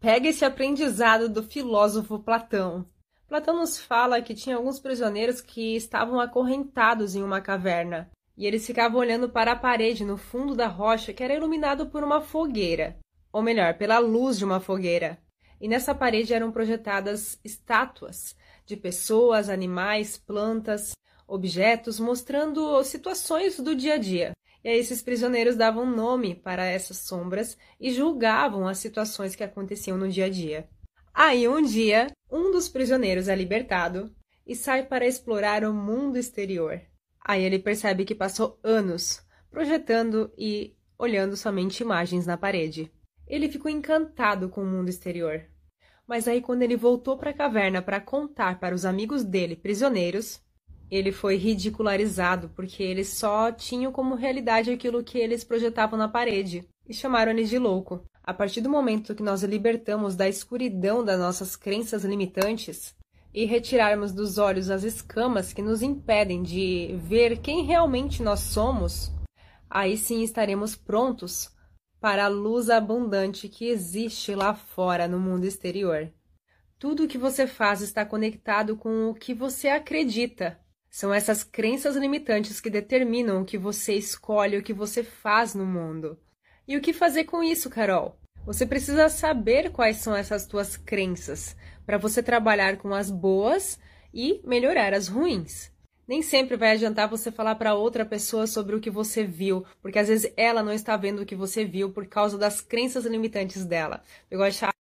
Pega esse aprendizado do filósofo Platão. Platão nos fala que tinha alguns prisioneiros que estavam acorrentados em uma caverna e eles ficavam olhando para a parede no fundo da rocha que era iluminado por uma fogueira, ou melhor, pela luz de uma fogueira. E nessa parede eram projetadas estátuas de pessoas, animais, plantas, objetos, mostrando situações do dia a dia. E aí esses prisioneiros davam nome para essas sombras e julgavam as situações que aconteciam no dia a dia. Aí um dia, um dos prisioneiros é libertado e sai para explorar o mundo exterior. Aí ele percebe que passou anos projetando e olhando somente imagens na parede. Ele ficou encantado com o mundo exterior. Mas aí, quando ele voltou para a caverna para contar para os amigos dele, prisioneiros, ele foi ridicularizado porque eles só tinham como realidade aquilo que eles projetavam na parede e chamaram ele de louco. A partir do momento que nós libertamos da escuridão das nossas crenças limitantes e retirarmos dos olhos as escamas que nos impedem de ver quem realmente nós somos, aí sim estaremos prontos para a luz abundante que existe lá fora no mundo exterior. Tudo o que você faz está conectado com o que você acredita. São essas crenças limitantes que determinam o que você escolhe, o que você faz no mundo. E o que fazer com isso, Carol? Você precisa saber quais são essas tuas crenças para você trabalhar com as boas e melhorar as ruins. Nem sempre vai adiantar você falar para outra pessoa sobre o que você viu, porque às vezes ela não está vendo o que você viu por causa das crenças limitantes dela. Gosto de